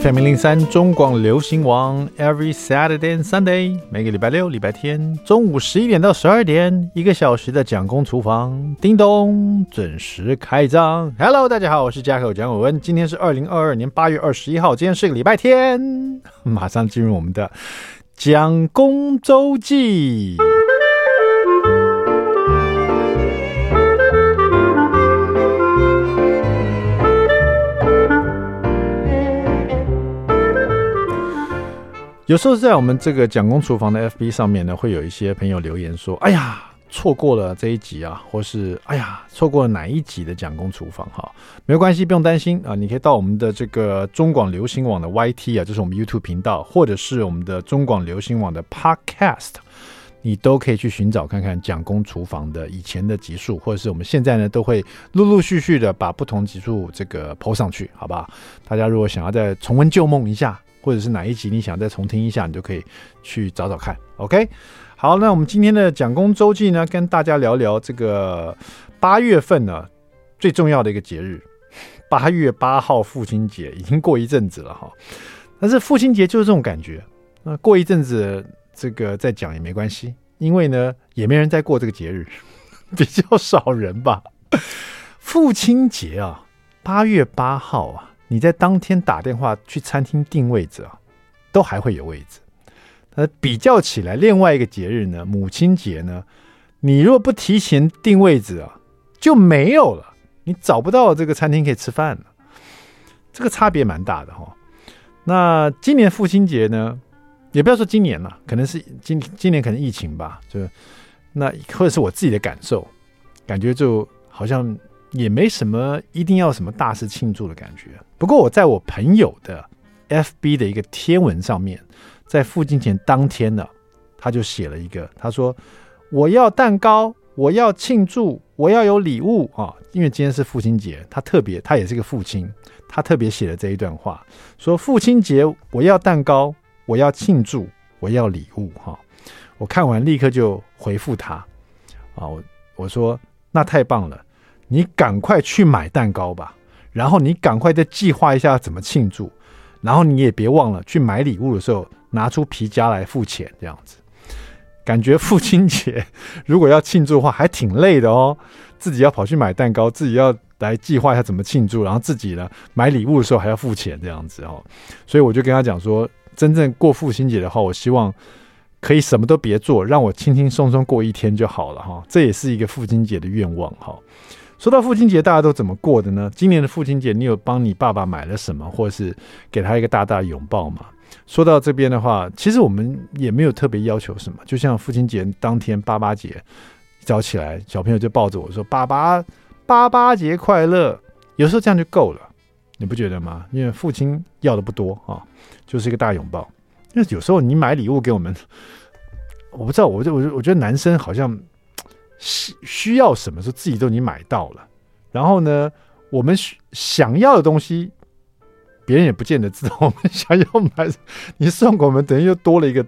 FM 零零三中广流行王，Every Saturday and Sunday，每个礼拜六、礼拜天中午十一点到十二点，一个小时的蒋公厨房，叮咚准时开张。Hello，大家好，我是嘉客蒋伟文，今天是二零二二年八月二十一号，今天是个礼拜天，马上进入我们的蒋公周记。有时候在我们这个蒋公厨房的 FB 上面呢，会有一些朋友留言说：“哎呀，错过了这一集啊，或是哎呀，错过了哪一集的蒋公厨房？哈，没有关系，不用担心啊，你可以到我们的这个中广流行网的 YT 啊，就是我们 YouTube 频道，或者是我们的中广流行网的 Podcast，你都可以去寻找看看蒋公厨房的以前的集数，或者是我们现在呢，都会陆陆续续的把不同集数这个 PO 上去，好不好？大家如果想要再重温旧梦一下。或者是哪一集你想再重听一下，你就可以去找找看。OK，好，那我们今天的蒋公周记呢，跟大家聊聊这个八月份呢最重要的一个节日，八月八号父亲节已经过一阵子了哈，但是父亲节就是这种感觉，那过一阵子这个再讲也没关系，因为呢也没人在过这个节日，比较少人吧。父亲节啊，八月八号啊。你在当天打电话去餐厅订位置啊，都还会有位置。呃，比较起来，另外一个节日呢，母亲节呢，你如果不提前订位置啊，就没有了，你找不到这个餐厅可以吃饭了。这个差别蛮大的哈。那今年父亲节呢，也不要说今年了，可能是今今年可能疫情吧，就那或者是我自己的感受，感觉就好像。也没什么一定要什么大事庆祝的感觉。不过我在我朋友的 FB 的一个贴文上面，在父亲节当天呢，他就写了一个，他说：“我要蛋糕，我要庆祝，我要有礼物啊！因为今天是父亲节，他特别，他也是个父亲，他特别写了这一段话，说父亲节我要蛋糕，我要庆祝，我要礼物哈！我看完立刻就回复他啊，我我说那太棒了。”你赶快去买蛋糕吧，然后你赶快再计划一下怎么庆祝，然后你也别忘了去买礼物的时候拿出皮夹来付钱，这样子。感觉父亲节 如果要庆祝的话，还挺累的哦，自己要跑去买蛋糕，自己要来计划一下怎么庆祝，然后自己呢买礼物的时候还要付钱，这样子哦。所以我就跟他讲说，真正过父亲节的话，我希望可以什么都别做，让我轻轻松松过一天就好了哈。这也是一个父亲节的愿望哈。说到父亲节，大家都怎么过的呢？今年的父亲节，你有帮你爸爸买了什么，或者是给他一个大大的拥抱吗？说到这边的话，其实我们也没有特别要求什么。就像父亲节当天，爸爸节早起来，小朋友就抱着我说：“爸爸，爸爸节快乐。”有时候这样就够了，你不觉得吗？因为父亲要的不多啊，就是一个大拥抱。那有时候你买礼物给我们，我不知道，我就我就我觉得男生好像。需需要什么时候自己都已经买到了，然后呢，我们想要的东西，别人也不见得知道我们想要买。你送给我们，等于又多了一个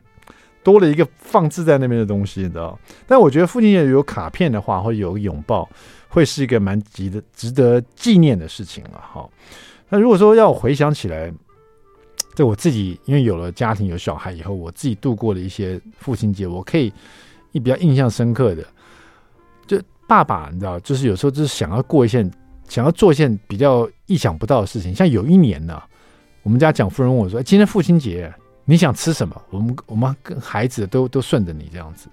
多了一个放置在那边的东西，你知道？但我觉得父亲节有卡片的话，或有个拥抱，会是一个蛮值得值得纪念的事情了。哈，那如果说要回想起来，这我自己因为有了家庭有小孩以后，我自己度过的一些父亲节，我可以一比较印象深刻的。就爸爸，你知道，就是有时候就是想要过一些，想要做一件比较意想不到的事情。像有一年呢，我们家蒋夫人问我说：“今天父亲节，你想吃什么？”我们我们跟孩子都都顺着你这样子。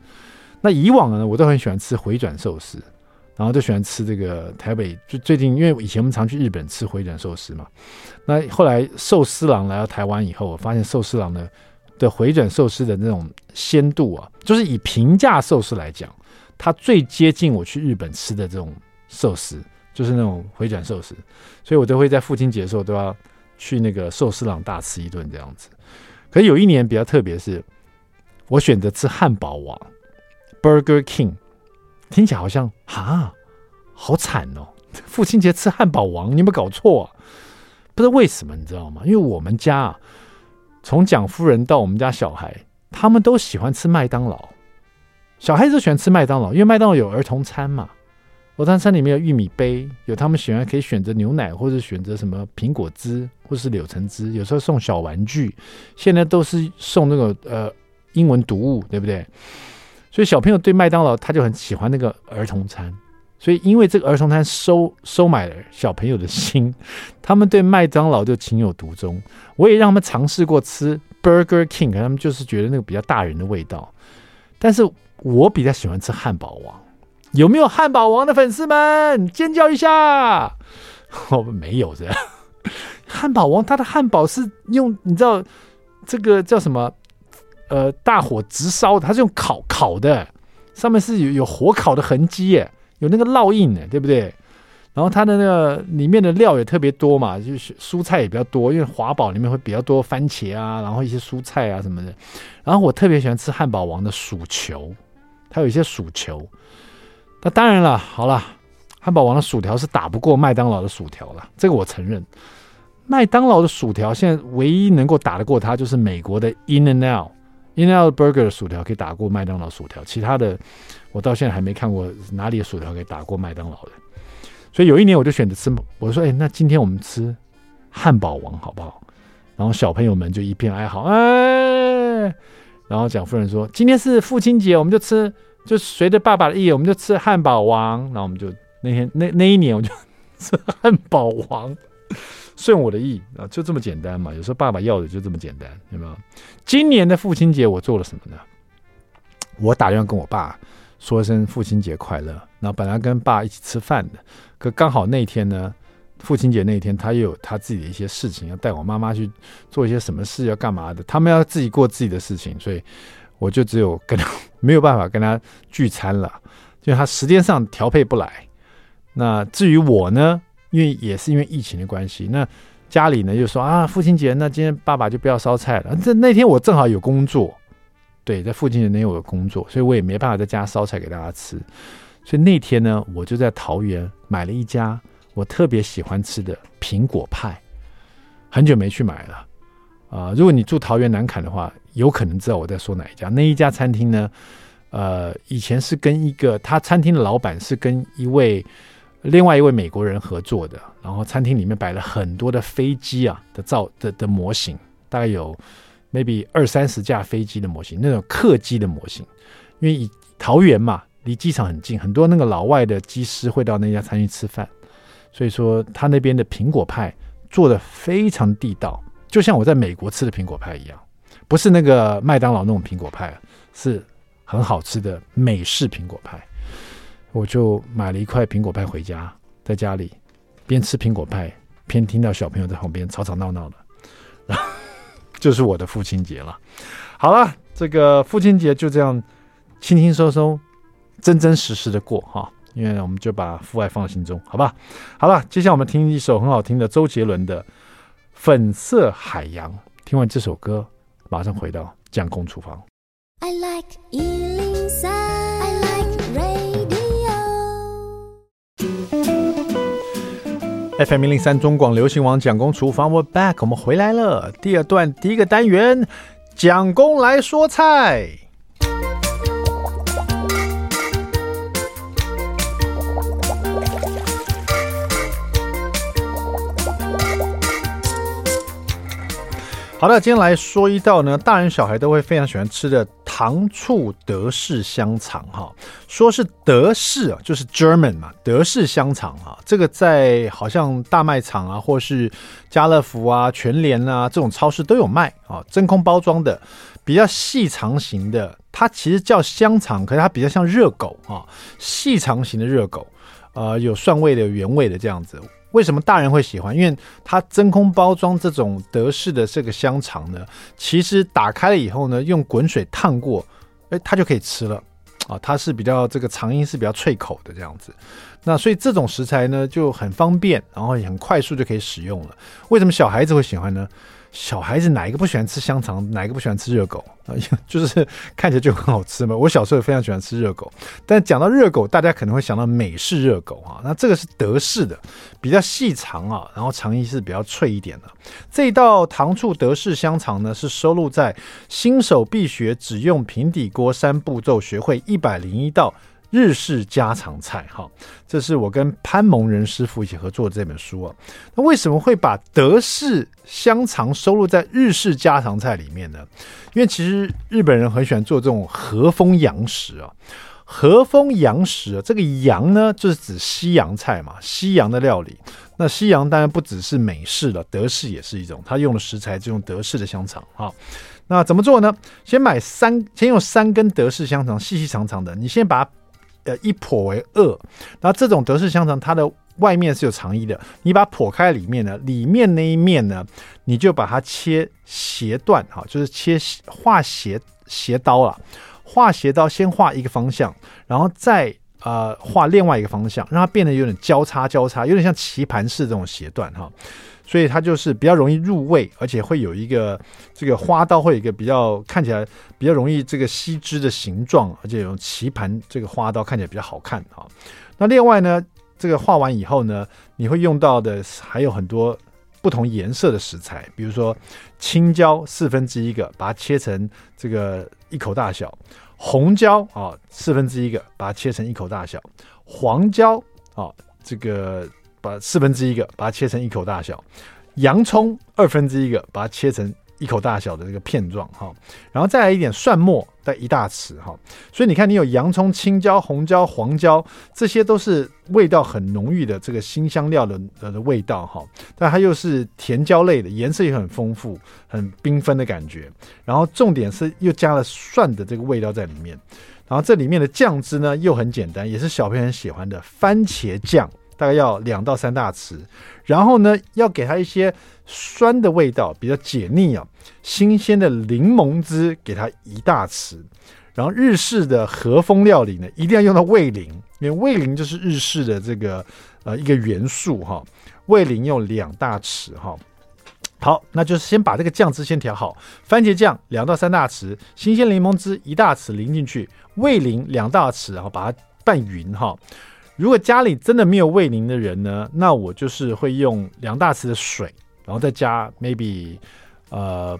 那以往呢，我都很喜欢吃回转寿司，然后都喜欢吃这个台北。就最近，因为以前我们常去日本吃回转寿司嘛。那后来寿司郎来到台湾以后，我发现寿司郎呢的回转寿司的那种鲜度啊，就是以平价寿司来讲。它最接近我去日本吃的这种寿司，就是那种回转寿司，所以我都会在父亲节的时候都要去那个寿司郎大吃一顿这样子。可是有一年比较特别，是我选择吃汉堡王 （Burger King），听起来好像哈，好惨哦！父亲节吃汉堡王，你有没有搞错啊？不知道为什么，你知道吗？因为我们家啊，从蒋夫人到我们家小孩，他们都喜欢吃麦当劳。小孩子喜欢吃麦当劳，因为麦当劳有儿童餐嘛。午餐餐里面有玉米杯，有他们喜欢可以选择牛奶，或者选择什么苹果汁，或是柳橙汁。有时候送小玩具，现在都是送那个呃英文读物，对不对？所以小朋友对麦当劳他就很喜欢那个儿童餐。所以因为这个儿童餐收收买了小朋友的心，他们对麦当劳就情有独钟。我也让他们尝试过吃 Burger King，他们就是觉得那个比较大人的味道。但是我比较喜欢吃汉堡王。有没有汉堡王的粉丝们尖叫一下？我、们没有这样。汉堡王它的汉堡是用你知道这个叫什么？呃，大火直烧，它是用烤烤的，上面是有有火烤的痕迹耶，有那个烙印的，对不对？然后它的那个里面的料也特别多嘛，就是蔬菜也比较多，因为华堡里面会比较多番茄啊，然后一些蔬菜啊什么的。然后我特别喜欢吃汉堡王的薯球，它有一些薯球。那当然了，好了，汉堡王的薯条是打不过麦当劳的薯条了，这个我承认。麦当劳的薯条现在唯一能够打得过它，就是美国的 In and Out、In and Out Burger 的薯条可以打过麦当劳薯条，其他的我到现在还没看过哪里的薯条可以打过麦当劳的。所以有一年我就选择吃，我说：“哎，那今天我们吃汉堡王好不好？”然后小朋友们就一片哀嚎，哎。然后蒋夫人说：“今天是父亲节，我们就吃。”就随着爸爸的意，我们就吃汉堡王。然后我们就那天那那一年，我就吃汉堡王，顺我的意啊，就这么简单嘛。有时候爸爸要的就这么简单，有没有？今年的父亲节我做了什么呢？我打电话跟我爸说一声父亲节快乐。然后本来跟爸一起吃饭的，可刚好那天呢，父亲节那一天他又有他自己的一些事情，要带我妈妈去做一些什么事，要干嘛的。他们要自己过自己的事情，所以。我就只有跟他没有办法跟他聚餐了，就他时间上调配不来。那至于我呢，因为也是因为疫情的关系，那家里呢就说啊，父亲节那今天爸爸就不要烧菜了。这那天我正好有工作，对，在父亲节那天我有工作，所以我也没办法在家烧菜给大家吃。所以那天呢，我就在桃园买了一家我特别喜欢吃的苹果派，很久没去买了啊、如果你住桃园南崁的话。有可能知道我在说哪一家？那一家餐厅呢？呃，以前是跟一个他餐厅的老板是跟一位另外一位美国人合作的，然后餐厅里面摆了很多的飞机啊的造的的模型，大概有 maybe 二三十架飞机的模型，那种客机的模型。因为以桃园嘛，离机场很近，很多那个老外的机师会到那家餐厅吃饭，所以说他那边的苹果派做的非常地道，就像我在美国吃的苹果派一样。不是那个麦当劳那种苹果派，是很好吃的美式苹果派。我就买了一块苹果派回家，在家里边吃苹果派，边听到小朋友在旁边吵吵闹闹的，然后就是我的父亲节了。好了，这个父亲节就这样轻轻松松、真真实实的过哈，因为我们就把父爱放在心中，好吧？好了，接下来我们听一首很好听的周杰伦的《粉色海洋》。听完这首歌。马上回到蒋公厨房。I like 103, I like radio. FM 一零三中广流行网蒋公厨房，We're back，我们回来了。第二段第一个单元，蒋公来说菜。好的，今天来说一道呢，大人小孩都会非常喜欢吃的糖醋德式香肠哈。说是德式啊，就是 German 嘛，德式香肠啊，这个在好像大卖场啊，或是家乐福啊、全联啊这种超市都有卖啊，真空包装的，比较细长型的，它其实叫香肠，可是它比较像热狗啊，细长型的热狗，呃，有蒜味的、原味的这样子。为什么大人会喜欢？因为它真空包装这种德式的这个香肠呢，其实打开了以后呢，用滚水烫过，哎，它就可以吃了啊。它是比较这个肠衣是比较脆口的这样子。那所以这种食材呢就很方便，然后也很快速就可以使用了。为什么小孩子会喜欢呢？小孩子哪一个不喜欢吃香肠？哪一个不喜欢吃热狗啊？就是看起来就很好吃嘛。我小时候也非常喜欢吃热狗，但讲到热狗，大家可能会想到美式热狗啊。那这个是德式的，比较细长啊，然后肠衣是比较脆一点的。这一道糖醋德式香肠呢，是收录在《新手必学只用平底锅三步骤学会一百零一道日式家常菜。哈，这是我跟潘蒙仁师傅一起合作的这本书啊。那为什么会把德式香肠收录在日式家常菜里面呢？因为其实日本人很喜欢做这种和风洋食啊。和风洋食啊，这个洋呢，就是指西洋菜嘛，西洋的料理。那西洋当然不只是美式了，德式也是一种。它用的食材就用德式的香肠啊。那怎么做呢？先买三，先用三根德式香肠，细细长长的。你先把呃一剖为二，那这种德式香肠它的外面是有肠衣的，你把它剖开里面呢，里面那一面呢，你就把它切斜段，哈，就是切画斜斜刀了。画斜刀，先画一个方向，然后再呃画另外一个方向，让它变得有点交叉交叉，有点像棋盘式这种斜段哈，所以它就是比较容易入味，而且会有一个这个花刀会有一个比较看起来比较容易这个吸汁的形状，而且用棋盘这个花刀看起来比较好看哈。那另外呢，这个画完以后呢，你会用到的还有很多不同颜色的食材，比如说青椒四分之一个，把它切成这个一口大小。红椒啊，四分之一个，把它切成一口大小；黄椒啊，这个把四分之一个，把它切成一口大小；洋葱二分之一个，把它切成。一口大小的这个片状哈，然后再来一点蒜末，带一大匙哈。所以你看，你有洋葱、青椒、红椒、黄椒，这些都是味道很浓郁的这个辛香料的的味道哈。但它又是甜椒类的，颜色也很丰富，很缤纷的感觉。然后重点是又加了蒜的这个味道在里面。然后这里面的酱汁呢又很简单，也是小朋友很喜欢的番茄酱。大概要两到三大匙，然后呢，要给它一些酸的味道，比较解腻啊。新鲜的柠檬汁给它一大匙，然后日式的和风料理呢，一定要用到味淋，因为味淋就是日式的这个呃一个元素哈。味淋用两大匙哈。好，那就是先把这个酱汁先调好，番茄酱两到三大匙，新鲜柠檬汁一大匙淋进去，味淋两大匙，然后把它拌匀哈。如果家里真的没有味淋的人呢，那我就是会用两大匙的水，然后再加 maybe 呃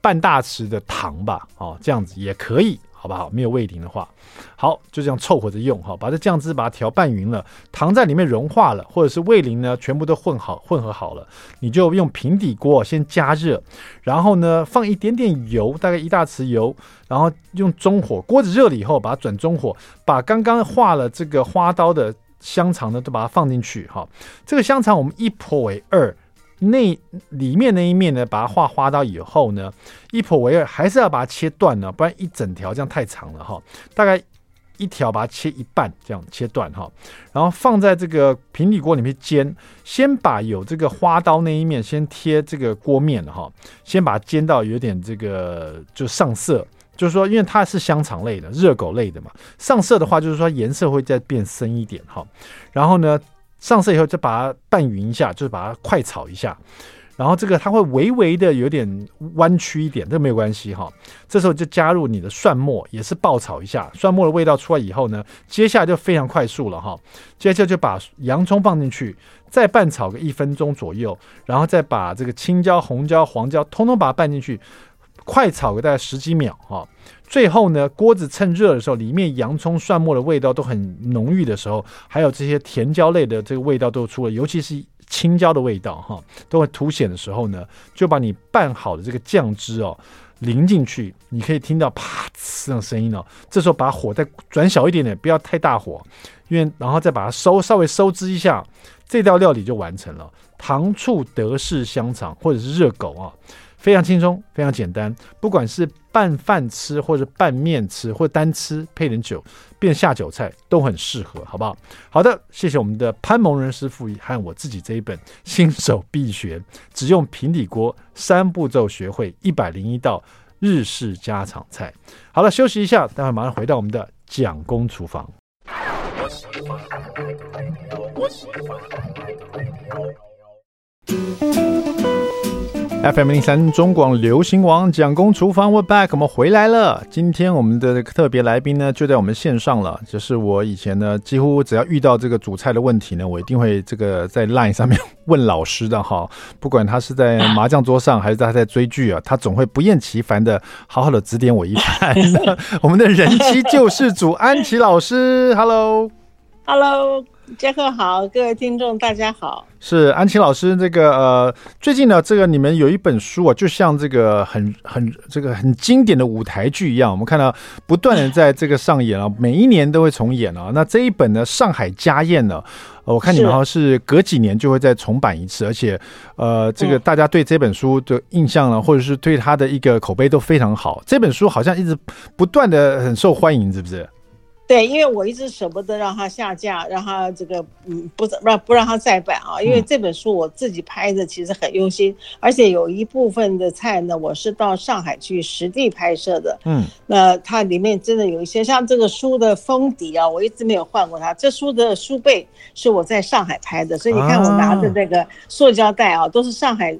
半大匙的糖吧，哦，这样子也可以，好不好？没有味淋的话，好，就这样凑合着用哈，把这酱汁把它调拌匀了，糖在里面融化了，或者是味淋呢全部都混好混合好了，你就用平底锅先加热，然后呢放一点点油，大概一大匙油，然后用中火，锅子热了以后把它转中火，把刚刚画了这个花刀的香肠呢都把它放进去哈，这个香肠我们一剖为二。那里面那一面呢，把它画花刀以后呢，一剖为二，还是要把它切断呢，不然一整条这样太长了哈。大概一条把它切一半，这样切断哈，然后放在这个平底锅里面煎。先把有这个花刀那一面先贴这个锅面哈，先把它煎到有点这个就上色，就是说因为它是香肠类的、热狗类的嘛，上色的话就是说颜色会再变深一点哈。然后呢，上色以后，就把它拌匀一下，就是把它快炒一下，然后这个它会微微的有点弯曲一点，这没有关系哈。这时候就加入你的蒜末，也是爆炒一下，蒜末的味道出来以后呢，接下来就非常快速了哈。接着就把洋葱放进去，再拌炒个一分钟左右，然后再把这个青椒、红椒、黄椒通通把它拌进去，快炒个大概十几秒哈。最后呢，锅子趁热的时候，里面洋葱、蒜末的味道都很浓郁的时候，还有这些甜椒类的这个味道都出了，尤其是青椒的味道哈，都会凸显的时候呢，就把你拌好的这个酱汁哦淋进去，你可以听到啪呲那种声音哦。这时候把火再转小一点点，不要太大火，因为然后再把它收稍微收汁一下，这道料理就完成了糖醋德式香肠或者是热狗啊。非常轻松，非常简单，不管是拌饭吃，或者拌面吃，或单吃配点酒，变下酒菜都很适合，好不好？好的，谢谢我们的潘蒙仁师傅和我自己这一本新手必学，只用平底锅三步骤学会一百零一道日式家常菜。好了，休息一下，待会马上回到我们的蒋公厨房。FM 零三中广流行王蒋公厨房，We're back，我们回来了。今天我们的特别来宾呢，就在我们线上了。就是我以前呢，几乎只要遇到这个煮菜的问题呢，我一定会这个在 Line 上面 问老师的哈。不管他是在麻将桌上，还是他在追剧啊，他总会不厌其烦的好好的指点我一番。我们的人妻救世主安琪老师，Hello，Hello。杰克好，各位听众大家好。是安琪老师，这个呃，最近呢，这个你们有一本书啊，就像这个很很这个很经典的舞台剧一样，我们看到不断的在这个上演啊，每一年都会重演啊。那这一本呢，《上海家宴》呢，我看你们好像是隔几年就会再重版一次，而且呃，这个大家对这本书的印象呢，或者是对它的一个口碑都非常好。这本书好像一直不断的很受欢迎，是不是？对，因为我一直舍不得让它下架，让它这个嗯不让不让它再版啊。因为这本书我自己拍的其实很用心，嗯、而且有一部分的菜呢，我是到上海去实地拍摄的。嗯，那它里面真的有一些像这个书的封底啊，我一直没有换过它。这书的书背是我在上海拍的，所以你看我拿着这个塑胶袋啊，都是上海。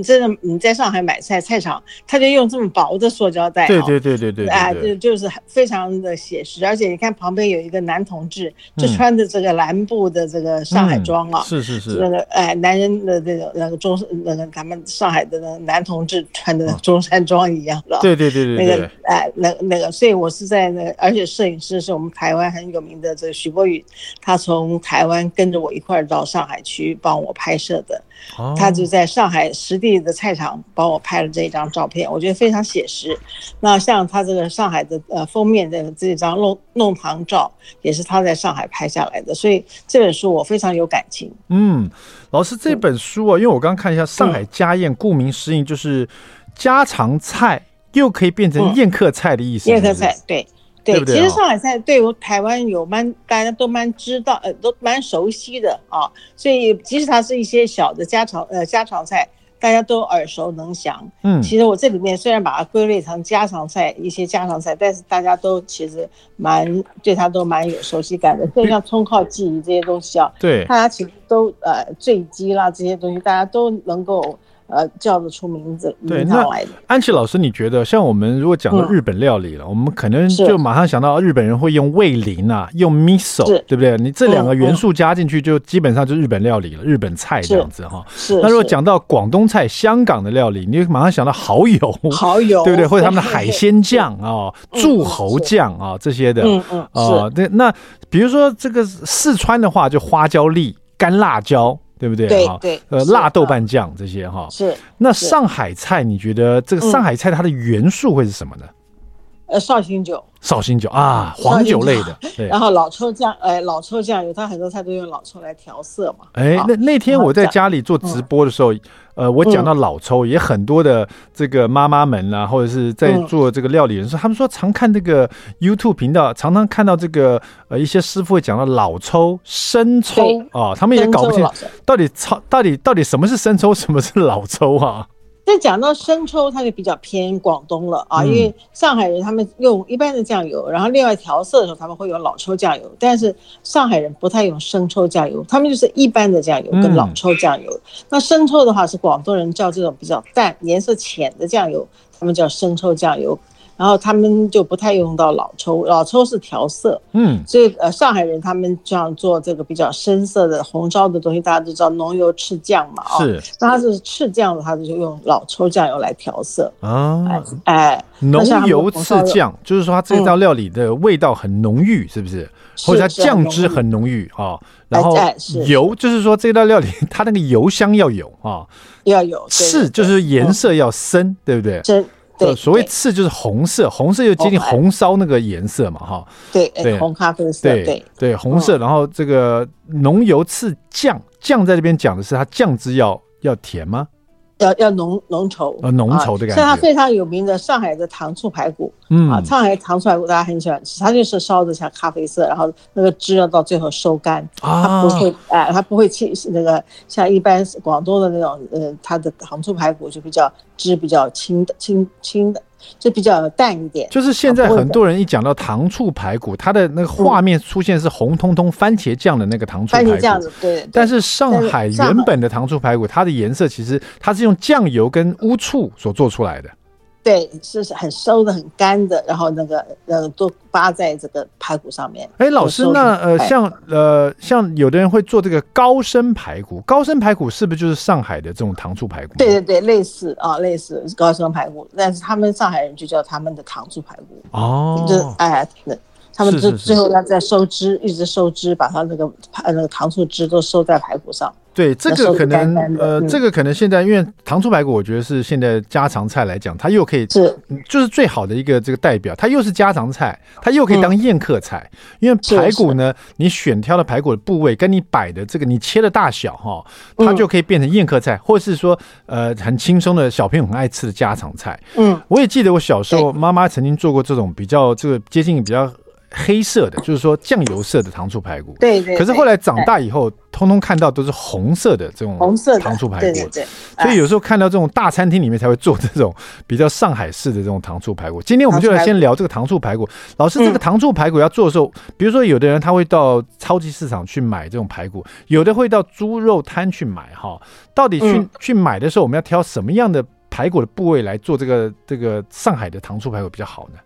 你真的你在上海买菜菜场，他就用这么薄的塑胶袋，对对对对对，哎，就就是非常的写实，而且你看旁边有一个男同志，就穿着这个蓝布的这个上海装啊，是是是，那个哎男人的这个那个中那个咱们上海的那个男同志穿的中山装一样的，对对对对，那个哎那那个，所以我是在那个，而且摄影师是我们台湾很有名的这个许博宇，他从台湾跟着我一块儿到上海去帮我拍摄的。他就在上海实地的菜场帮我拍了这一张照片，我觉得非常写实。那像他这个上海的呃封面的这张弄弄堂照，也是他在上海拍下来的，所以这本书我非常有感情。嗯，老师这本书啊，因为我刚刚看一下《上海家宴》，顾名思义就是家常菜又可以变成宴客菜的意思。宴客菜，对。对，其实上海菜对我台湾有蛮大家都蛮知道，呃，都蛮熟悉的啊。所以即使它是一些小的家常呃家常菜，大家都耳熟能详。嗯，其实我这里面虽然把它归类成家常菜，一些家常菜，但是大家都其实蛮对它都蛮有熟悉感的。像葱靠鲫鱼这些东西啊，对，大家其实都呃醉鸡啦这些东西，大家都能够。呃，叫得出名字，对，那安琪老师，你觉得像我们如果讲到日本料理了，嗯、我们可能就马上想到日本人会用味淋啊，用 miso，对不对？你这两个元素加进去，就基本上就日本料理了，日本菜这样子哈。是。那如果讲到广东菜、香港的料理，你就马上想到蚝油，蚝油，对不对？或者他们的海鲜酱啊、柱侯酱啊这些的，嗯嗯，啊，对。那比如说这个四川的话，就花椒粒、干辣椒。对不对？对对，呃，辣豆瓣酱这些哈。是。那上海菜，你觉得这个上海菜它的元素会是什么呢？呃，绍兴酒。绍兴酒啊，黄酒类的。对。然后老抽酱，哎，老抽酱油，它很多菜都用老抽来调色嘛。哎，那那天我在家里做直播的时候。呃，我讲到老抽，也很多的这个妈妈们啊，或者是在做这个料理人说，他们说常看这个 YouTube 频道，常常看到这个呃一些师傅会讲到老抽、生抽啊，他们也搞不清到底超到底到底什么是生抽，什么是老抽啊。但讲到生抽，它就比较偏广东了啊，因为上海人他们用一般的酱油，然后另外调色的时候他们会有老抽酱油，但是上海人不太用生抽酱油，他们就是一般的酱油跟老抽酱油。那生抽的话是广东人叫这种比较淡、颜色浅的酱油，他们叫生抽酱油。然后他们就不太用到老抽，老抽是调色，嗯，所以呃，上海人他们这样做这个比较深色的红烧的东西，大家都知道浓油赤酱嘛，啊，是，那它是赤酱的，他就用老抽酱油来调色。啊，哎，浓油赤酱，就是说它这道料理的味道很浓郁，是不是？或者它酱汁很浓郁啊，然后油就是说这道料理它那个油香要有啊，要有，赤就是颜色要深，对不对？深。对，所谓赤就是红色，红色就接近红烧那个颜色嘛，哈。对对，红咖啡色。对对，红色。然后这个浓油赤酱，酱在这边讲的是它酱汁要要甜吗？要要浓浓稠。呃，浓稠的感觉。像它非常有名的上海的糖醋排骨，嗯啊，上海糖醋排骨大家很喜欢吃，它就是烧的像咖啡色，然后那个汁要到最后收干，啊它不会哎、呃，它不会气那个像一般广东的那种呃，它的糖醋排骨就比较汁比较清的清清的。就比较淡一点，就是现在很多人一讲到糖醋排骨，它的那个画面出现是红彤彤番茄酱的那个糖醋排骨，番茄酱子对。但是上海原本的糖醋排骨，它的颜色其实它是用酱油跟乌醋所做出来的。对，是很收的，很干的，然后那个呃都扒在这个排骨上面。哎，老师，那呃像呃像有的人会做这个高升排骨，高升排骨是不是就是上海的这种糖醋排骨？对对对，类似啊，类似高升排骨，但是他们上海人就叫他们的糖醋排骨。哦，就是哎，那他们就最后要再收汁，一直收汁，把它那个那个糖醋汁都收在排骨上。对，这个可能呃，这个可能现在因为糖醋排骨，我觉得是现在家常菜来讲，它又可以是就是最好的一个这个代表，它又是家常菜，它又可以当宴客菜。因为排骨呢，你选挑的排骨的部位跟你摆的这个你切的大小哈，它就可以变成宴客菜，或是说呃很轻松的小朋友很爱吃的家常菜。嗯，我也记得我小时候妈妈曾经做过这种比较这个接近比较。黑色的，就是说酱油色的糖醋排骨。对对。可是后来长大以后，通通看到都是红色的这种红色糖醋排骨。对对。所以有时候看到这种大餐厅里面才会做这种比较上海式的这种糖醋排骨。今天我们就来先聊这个糖醋排骨。老师，这个糖醋排骨要做的时候，比如说有的人他会到超级市场去买这种排骨，有的会到猪肉摊去买哈。到底去去买的时候，我们要挑什么样的排骨的部位来做这个这个上海的糖醋排骨比较好呢？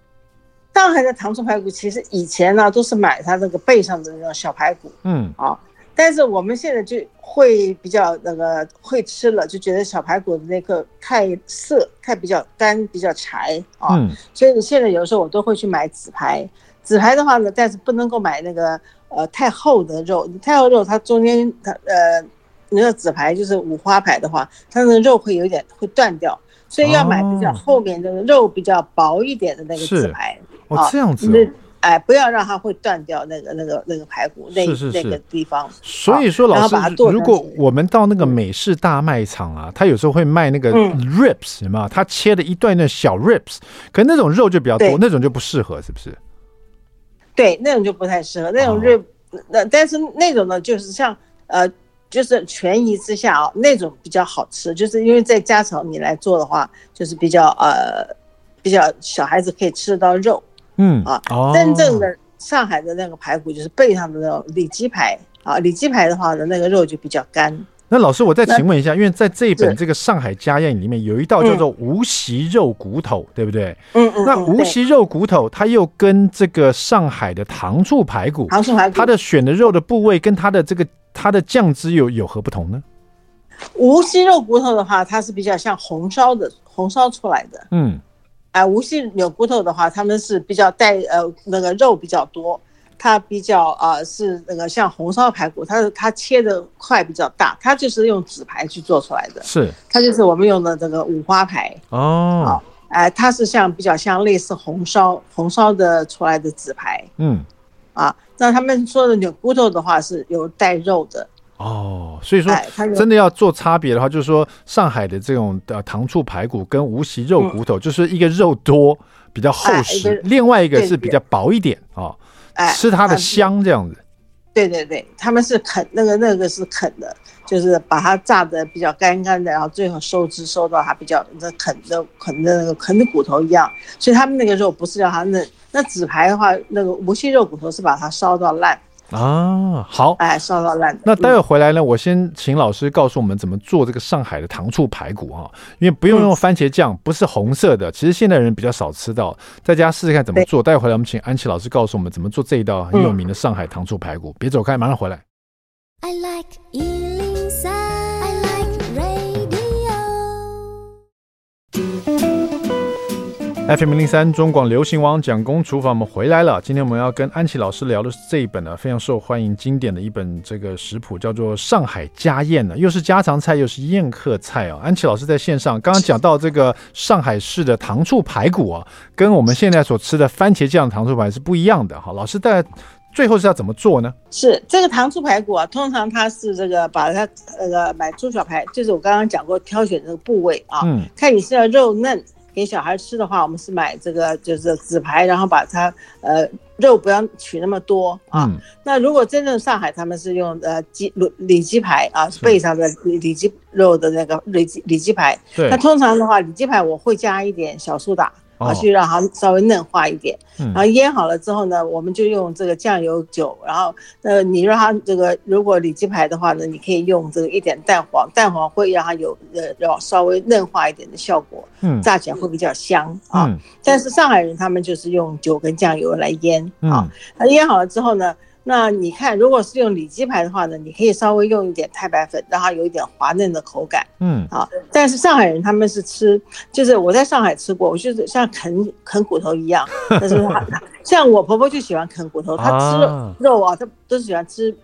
上海的糖醋排骨其实以前呢都是买它那个背上的那种小排骨，嗯。啊，但是我们现在就会比较那个会吃了，就觉得小排骨的那个太涩，太比较干，比较柴啊，嗯，所以现在有时候我都会去买紫排。紫排的话呢，但是不能够买那个呃太厚的肉，太厚肉它中间它呃那个紫排就是五花排的话，它那个肉会有点会断掉，所以要买比较后面的肉比较薄一点的那个紫排。哦，这样子、哦，那哎，不要让它会断掉那个那个那个排骨那那个地方。所以说，老师，如果我们到那个美式大卖场啊，他有时候会卖那个 ribs，有没有？他切的一段段小 ribs，可是那种肉就比较多，那种就不适合，是不是？对，那种就不太适合。那种 rib，那、哦、但是那种呢，就是像呃，就是权宜之下啊，那种比较好吃，就是因为在家常你来做的话，就是比较呃。比较小孩子可以吃得到肉，嗯啊，哦、真正的上海的那个排骨就是背上的那种里脊排啊，里脊排的话呢，那个肉就比较干。那老师，我再请问一下，因为在这一本这个上海家宴里面有一道叫做无锡肉骨头，嗯、对不对？嗯嗯。那无锡肉骨头，它又跟这个上海的糖醋排骨，糖醋排骨，它的选的肉的部位跟它的这个它的酱汁有有何不同呢？无锡肉骨头的话，它是比较像红烧的，红烧出来的。嗯。哎、呃，无锡牛骨头的话，他们是比较带呃那个肉比较多，它比较啊、呃、是那个像红烧排骨，它它切的块比较大，它就是用纸排去做出来的，是它就是我们用的这个五花排哦，哎、呃，它是像比较像类似红烧红烧的出来的纸排，嗯，啊，那他们说的牛骨头的话是有带肉的。哦，所以说真的要做差别的话，就是说上海的这种的糖醋排骨跟无锡肉骨头，就是一个肉多比较厚实，另外一个是比较薄一点啊，吃它的香这样子。对对对，他们是啃那个那个是啃的，就是把它炸的比较干干的，然后最后收汁收到它比较那啃的啃的那个啃的骨头一样，所以他们那个肉不是要它嫩，那纸排的话，那个无锡肉骨头是把它烧到烂。啊，好，哎，烧到烂。那待会回来呢，我先请老师告诉我们怎么做这个上海的糖醋排骨哈，因为不用用番茄酱，不是红色的，其实现代人比较少吃到，在家试试看怎么做。待会回来我们请安琪老师告诉我们怎么做这一道很有名的上海糖醋排骨。别走开，马上回来。I like FM 零零三中广流行网蒋公厨房，我们回来了。今天我们要跟安琪老师聊的是这一本呢，非常受欢迎、经典的一本这个食谱，叫做《上海家宴》呢，又是家常菜，又是宴客菜哦。安琪老师在线上刚刚讲到这个上海市的糖醋排骨啊，跟我们现在所吃的番茄酱糖醋排是不一样的。哈，老师在最后是要怎么做呢？是这个糖醋排骨啊，通常它是这个把它那个买猪小排，就是我刚刚讲过挑选这个部位啊，嗯，看你是要肉嫩。给小孩吃的话，我们是买这个就是纸牌，然后把它呃肉不要取那么多啊。嗯、那如果真正上海他们是用呃鸡里脊排啊，背上的里里脊肉的那个里脊里脊排，那通常的话里脊排我会加一点小苏打。啊，去让它稍微嫩化一点，然后腌好了之后呢，我们就用这个酱油酒，然后呃，你让它这个如果里脊排的话呢，你可以用这个一点蛋黄，蛋黄会让它有呃要稍微嫩化一点的效果，嗯，炸起来会比较香啊。但是上海人他们就是用酒跟酱油来腌啊，那腌好了之后呢，那你看，如果是用里脊排的话呢，你可以稍微用一点太白粉，让它有一点滑嫩的口感。嗯，啊。但是上海人他们是吃，就是我在上海吃过，我就是像啃啃骨头一样。但是 像我婆婆就喜欢啃骨头，她吃肉啊，她都喜欢吃。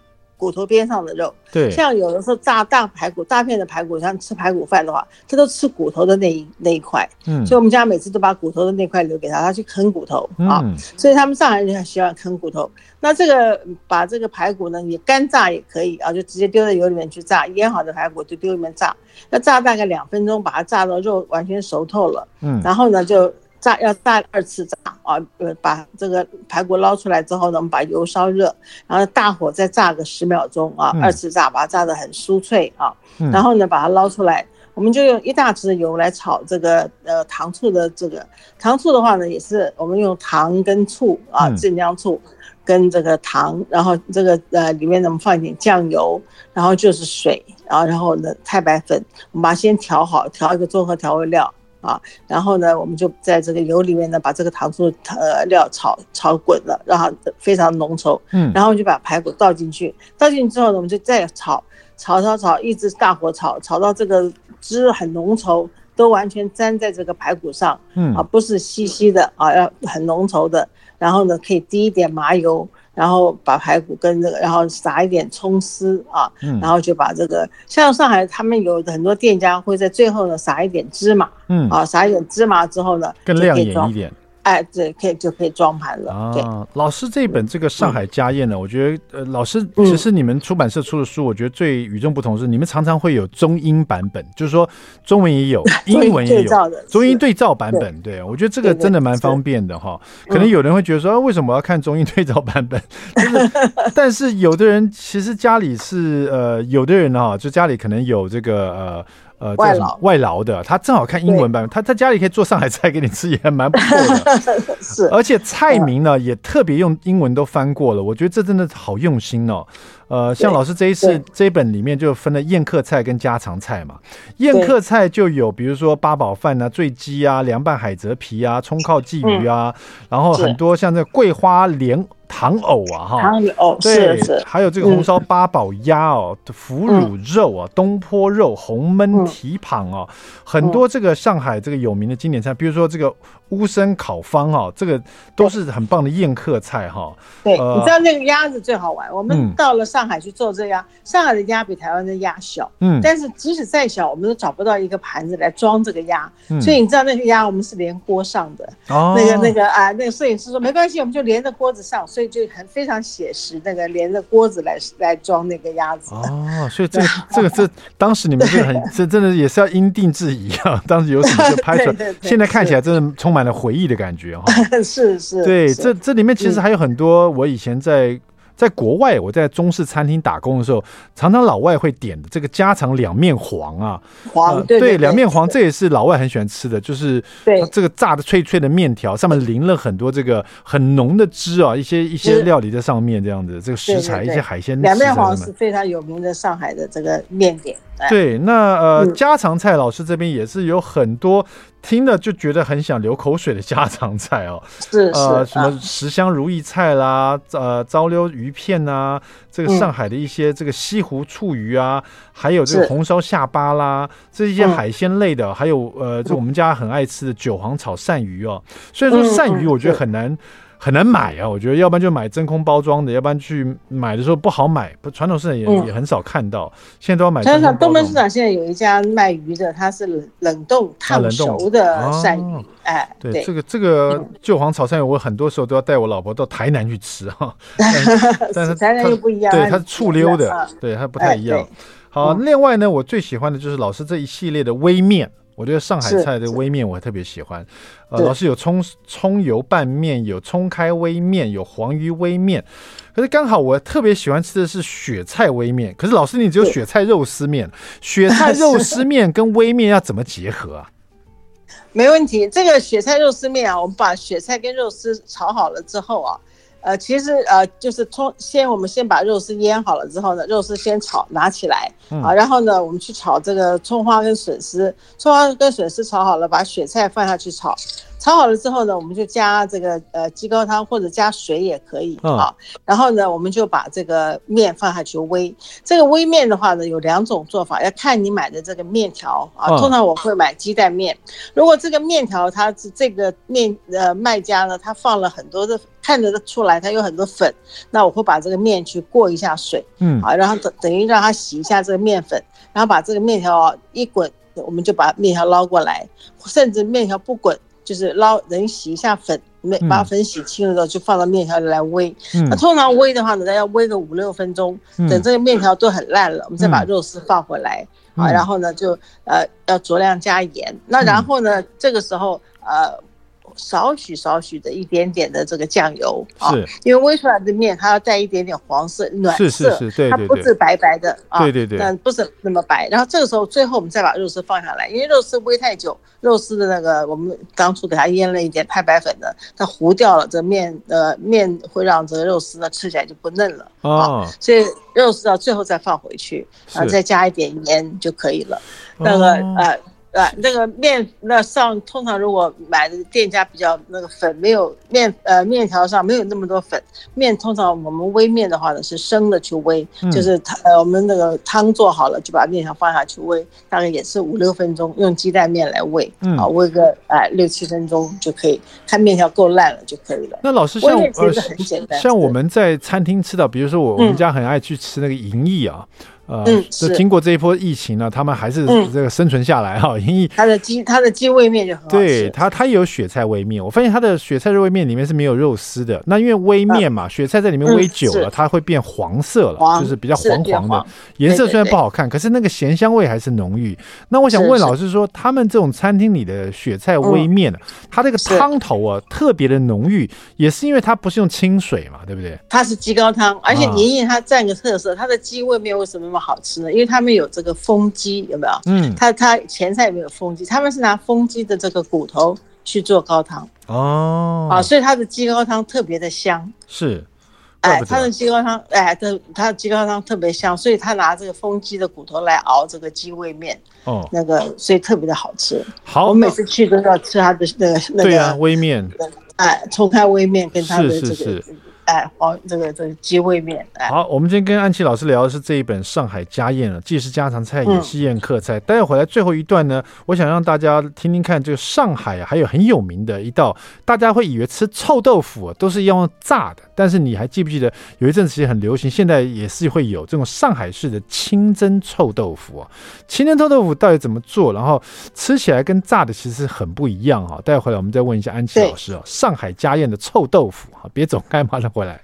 骨头边上的肉，对，像有的时候炸大排骨，大片的排骨，像吃排骨饭的话，他都吃骨头的那一那一块，嗯，所以我们家每次都把骨头的那块留给他，他去啃骨头啊，嗯、所以他们上海人很喜欢啃骨头。那这个把这个排骨呢，你干炸也可以啊，就直接丢在油里面去炸，腌好的排骨就丢里面炸，那炸大概两分钟，把它炸到肉完全熟透了，嗯，然后呢就。炸要炸二次炸啊，呃，把这个排骨捞出来之后呢，我们把油烧热，然后大火再炸个十秒钟啊，二次炸把它炸得很酥脆啊，然后呢把它捞出来，我们就用一大匙的油来炒这个呃糖醋的这个糖醋的话呢，也是我们用糖跟醋啊，镇江醋跟这个糖，然后这个呃里面呢我们放一点酱油，然后就是水，然后然后呢太白粉，我们把它先调好，调一个综合调味料。啊，然后呢，我们就在这个油里面呢，把这个糖醋呃料炒炒滚了，让它非常浓稠。嗯，然后就把排骨倒进去，倒进去之后呢，我们就再炒，炒炒炒，一直大火炒，炒到这个汁很浓稠，都完全粘在这个排骨上。嗯，啊，不是稀稀的啊，要很浓稠的。然后呢，可以滴一点麻油。然后把排骨跟这个，然后撒一点葱丝啊，嗯、然后就把这个，像上海他们有很多店家会在最后呢撒一点芝麻，嗯啊，撒一点芝麻之后呢，更亮眼一点。哎，对，可以就可以装盘了。啊，对老师这本这个《上海家宴》呢，嗯、我觉得呃，老师其实你们出版社出的书，我觉得最与众不同是你们常常会有中英版本，就是说中文也有，英文也有，中英对照版本。对，我觉得这个真的蛮方便的哈。可能有人会觉得说，啊、为什么我要看中英对照版本？就是，但是有的人其实家里是呃，有的人哈，就家里可能有这个呃。呃，外劳外劳的，他正好看英文版，他在家里可以做上海菜给你吃，也蛮 不错的。是，而且菜名呢也特别用英文都翻过了，我觉得这真的好用心哦。呃，像老师这一次这一本里面就分了宴客菜跟家常菜嘛。宴客菜就有比如说八宝饭啊、醉鸡啊、凉拌海蜇皮啊、葱烤鲫鱼啊，然后很多像这个桂花莲。糖藕啊，哈，糖藕对，是是，还有这个红烧八宝鸭哦，腐乳肉啊，东坡肉，红焖蹄膀啊，很多这个上海这个有名的经典菜，比如说这个乌参烤方哦，这个都是很棒的宴客菜哈。对，你知道那个鸭子最好玩，我们到了上海去做这鸭，上海的鸭比台湾的鸭小，嗯，但是即使再小，我们都找不到一个盘子来装这个鸭，所以你知道那个鸭我们是连锅上的，哦那个那个啊，那个摄影师说没关系，我们就连着锅子上。所以就很非常写实，那个连着锅子来来装那个鸭子哦，所以这个这个这当时你们就很这真的也是要因地制宜啊，当时有什么就拍出来，对对对，现在看起来真的充满了回忆的感觉哈。是是，对，是这这里面其实还有很多我以前在。在国外，我在中式餐厅打工的时候，常常老外会点的这个家常两面黄啊，黄对对两面黄，这也是老外很喜欢吃的，就是这个炸的脆脆的面条上面淋了很多这个很浓的汁啊，一些一些料理在上面这样子，这个食材一些海鲜。两面黄是非常有名的上海的这个面点。对，那呃家常菜老师这边也是有很多。听了就觉得很想流口水的家常菜哦，是是，呃，什么十香如意菜啦，呃，糟溜鱼片呐，这个上海的一些这个西湖醋鱼啊，还有这个红烧下巴啦，这一些海鲜类的，还有呃，这我们家很爱吃的韭黄炒鳝鱼哦。虽然说鳝鱼我觉得很难。很难买啊，我觉得，要不然就买真空包装的，要不然去买的时候不好买，不传统市场也、嗯、也很少看到，现在都要买。像东门市场现在有一家卖鱼的，它是冷冻烫熟的鳝鱼，啊、哎，对，对这个这个旧黄炒鳝鱼，我很多时候都要带我老婆到台南去吃 哈，但是台南又不一样，对，它是醋溜的，对，它不太一样。哎、好，另外呢，我最喜欢的就是老师这一系列的微面。我觉得上海菜的微面我特别喜欢。呃，老师有葱葱油拌面，有葱开微面，有黄鱼微面。可是刚好我特别喜欢吃的是雪菜微面。可是老师你只有雪菜肉丝面，雪菜肉丝面跟微面要怎么结合啊？没问题，这个雪菜肉丝面啊，我们把雪菜跟肉丝炒好了之后啊。呃，其实呃，就是葱先，我们先把肉丝腌好了之后呢，肉丝先炒，拿起来啊，然后呢，我们去炒这个葱花跟笋丝，葱花跟笋丝炒好了，把雪菜放下去炒。炒好了之后呢，我们就加这个呃鸡高汤或者加水也可以啊。然后呢，我们就把这个面放下去煨。这个煨面的话呢，有两种做法，要看你买的这个面条啊。通常我会买鸡蛋面。如果这个面条它是这个面呃卖家呢，他放了很多的，看得出来它有很多粉，那我会把这个面去过一下水，嗯啊，然后等等于让它洗一下这个面粉，然后把这个面条一滚，我们就把面条捞过来，甚至面条不滚。就是捞，人洗一下粉，没把粉洗清了之后，就放到面条里来煨。嗯、那通常煨的话呢，要煨个五六分钟，等这个面条都很烂了，我们再把肉丝放回来，嗯、啊，然后呢就呃要酌量加盐。那然后呢，这个时候呃。少许少许的一点点的这个酱油啊，因为煨出来的面它要带一点点黄色暖色，是是是，它不是白白的啊，对对对，但不是那么白。然后这个时候最后我们再把肉丝放下来，因为肉丝煨太久，肉丝的那个我们当初给它腌了一点太白粉的，它糊掉了，这面呃面会让这个肉丝呢吃起来就不嫩了啊，所以肉丝到最后再放回去，然后再加一点盐就可以了。那个呃。对，那个面那上通常如果买的店家比较那个粉没有面呃面条上没有那么多粉，面通常我们煨面的话呢是生的去煨，嗯、就是汤呃我们那个汤做好了就把面条放下去煨，大概也是五六分钟，用鸡蛋面来煨，嗯、啊煨个哎六七分钟就可以，看面条够烂了就可以了。那老师像其实很简单，像我们在餐厅吃的，比如说我我们家很爱去吃那个银翼啊。呃，就经过这一波疫情呢，他们还是这个生存下来哈。因为他的鸡，他的鸡味面就很好吃。对他，他有雪菜味面。我发现他的雪菜肉味面里面是没有肉丝的。那因为微面嘛，雪菜在里面煨久了，它会变黄色了，就是比较黄黄的颜色。虽然不好看，可是那个咸香味还是浓郁。那我想问老师说，他们这种餐厅里的雪菜微面呢，它这个汤头啊特别的浓郁，也是因为它不是用清水嘛，对不对？它是鸡高汤，而且莹莹它占个特色，它的鸡味面为什么好吃呢，因为他们有这个风鸡，有没有？嗯，他他前菜有没有风鸡？他们是拿风鸡的这个骨头去做高汤哦，啊，所以他的鸡高汤特别的香。是，哎，他的鸡高汤，哎，他他的鸡高汤特别香，所以他拿这个风鸡的骨头来熬这个鸡味面哦，那个所以特别的好吃。好，我每次去都要吃他的那个那个对啊微面，哎，冲开微面跟他的这个。是是是哎，黄这个这个鸡味面。哎，好，我们今天跟安琪老师聊的是这一本《上海家宴》了，既是家常菜，也是宴客菜。待会回来最后一段呢，我想让大家听听看，这个上海啊，还有很有名的一道，大家会以为吃臭豆腐啊，都是要用炸的，但是你还记不记得有一阵子其实很流行，现在也是会有这种上海式的清蒸臭豆腐啊。清蒸臭豆腐到底怎么做？然后吃起来跟炸的其实很不一样哈。待会回来我们再问一下安琪老师啊，《上海家宴》的臭豆腐啊，别走开，马上回回来。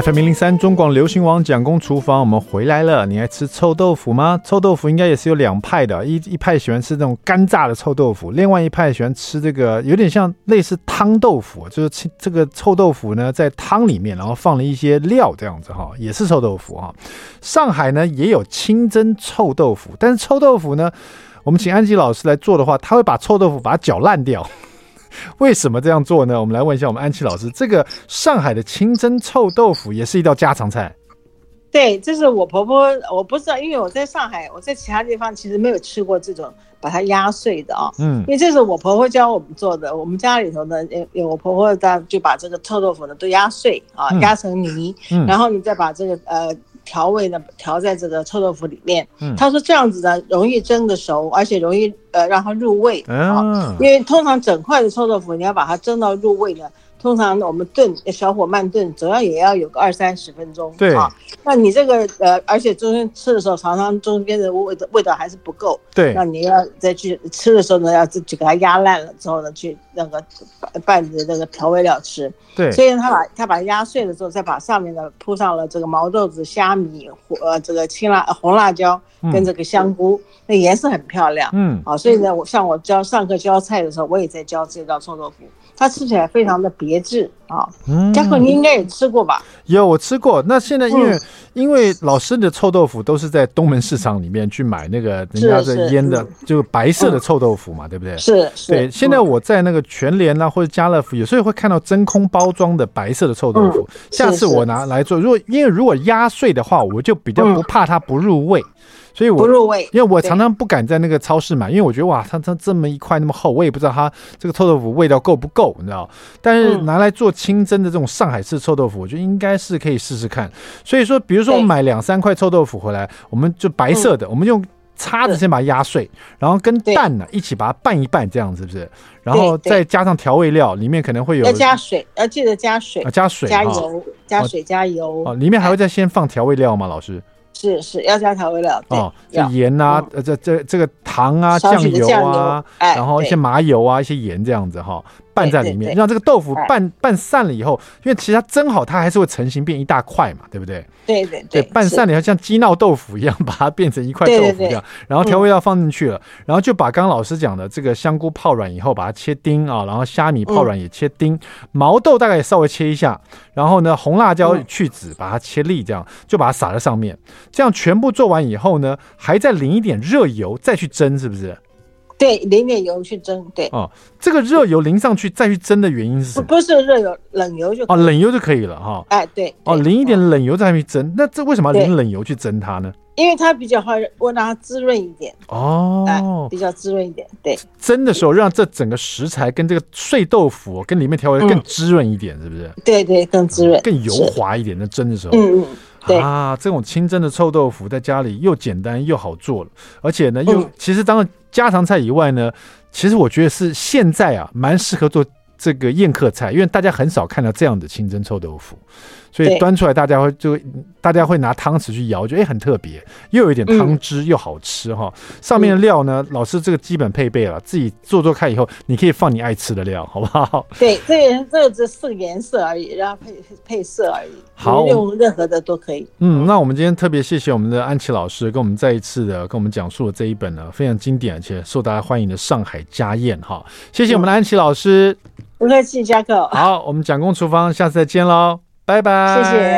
FM 零零三中广流行网蒋公厨房，我们回来了。你爱吃臭豆腐吗？臭豆腐应该也是有两派的，一一派喜欢吃这种干炸的臭豆腐，另外一派喜欢吃这个有点像类似汤豆腐，就是这个臭豆腐呢在汤里面，然后放了一些料这样子哈，也是臭豆腐哈。上海呢也有清蒸臭豆腐，但是臭豆腐呢，我们请安吉老师来做的话，他会把臭豆腐把它搅烂掉。为什么这样做呢？我们来问一下我们安琪老师。这个上海的清蒸臭豆腐也是一道家常菜。对，这是我婆婆，我不知道，因为我在上海，我在其他地方其实没有吃过这种把它压碎的啊。嗯，因为这是我婆婆教我们做的。我们家里头呢，有我婆婆她就把这个臭豆腐呢都压碎啊，压成泥，嗯，然后你再把这个呃。调味呢，调在这个臭豆腐里面。嗯，他说这样子呢，容易蒸的熟，而且容易呃让它入味啊。因为通常整块的臭豆腐，你要把它蒸到入味呢，通常我们炖小火慢炖，总要也要有个二三十分钟。对啊，那你这个呃，而且中间吃的时候，常常中间的味道味道还是不够。对，那你要再去吃的时候呢，要自己给它压烂了之后呢，去那个拌着那个调味料吃。对，所以他把他把它压碎了之后，再把上面的铺上了这个毛豆子、虾米、呃这个青辣红辣椒跟这个香菇，嗯、那颜色很漂亮。嗯，好，所以呢，我像我教上课教菜的时候，我也在教这道臭豆腐。它吃起来非常的别致啊，嘉克你应该也吃过吧？有，我吃过。那现在因为、嗯、因为老师的臭豆腐都是在东门市场里面去买那个人家的腌的，就白色的臭豆腐嘛，嗯、对不对？是是。对，现在我在那个全联啊或者家乐福，有时候会看到真空包装的白色的臭豆腐。嗯、下次我拿来做，如果因为如果压碎的话，我就比较不怕它不入味。嗯所以我，不入味，因为我常常不敢在那个超市买，因为我觉得哇，它它这么一块那么厚，我也不知道它这个臭豆腐味道够不够，你知道？但是拿来做清蒸的这种上海式臭豆腐，我觉得应该是可以试试看。所以说，比如说我买两三块臭豆腐回来，我们就白色的，我们用叉子先把它压碎，然后跟蛋呢一起把它拌一拌，这样是不是？然后再加上调味料，里面可能会有要加水，要记得加水，加水，加油，加水，加油。哦，里面还会再先放调味料吗，老师？是是要加调味料哦，这盐啊，呃，这这这个糖啊，酱油啊，然后一些麻油啊，一些盐这样子哈。拌在里面，让这个豆腐拌拌散了以后，因为其实它蒸好，它还是会成型变一大块嘛，对不对？对对对，拌散了以。后像鸡闹豆腐一样，把它变成一块豆腐这样，然后调味料放进去了，然后就把刚刚老师讲的这个香菇泡软以后，把它切丁啊，然后虾米泡软也切丁，毛豆大概也稍微切一下，然后呢红辣椒去籽，把它切粒，这样就把它撒在上面，这样全部做完以后呢，还再淋一点热油再去蒸，是不是？对，淋点油去蒸。对哦，这个热油淋上去再去蒸的原因是什么？不，不是热油，冷油就可以。哦，冷油就可以了哈。哦、哎，对。哦，淋一点冷油再去蒸，那这为什么要淋冷油去蒸它呢？因为它比较好，我让它滋润一点。哦、哎，比较滋润一点。对，蒸的时候让这整个食材跟这个碎豆腐跟里面调味更滋润一点，嗯、是不是？对对，更滋润，更油滑一点。那蒸的时候，嗯嗯。啊，这种清蒸的臭豆腐在家里又简单又好做了，而且呢，又其实当家常菜以外呢，其实我觉得是现在啊，蛮适合做这个宴客菜，因为大家很少看到这样的清蒸臭豆腐。所以端出来，大家会就大家会拿汤匙去舀，觉得哎很特别，又有一点汤汁，又好吃哈。上面的料呢，老师这个基本配备了，自己做做看以后，你可以放你爱吃的料，好不好？对，这个这个只是个颜色而已，然后配配色而已。好，用任何的都可以。嗯，那我们今天特别谢谢我们的安琪老师，跟我们再一次的跟我们讲述了这一本呢非常经典而且受大家欢迎的上海家宴哈。谢谢我们的安琪老师，不客气，嘉克。好，我们蒋公厨房下次再见喽。拜拜，谢谢。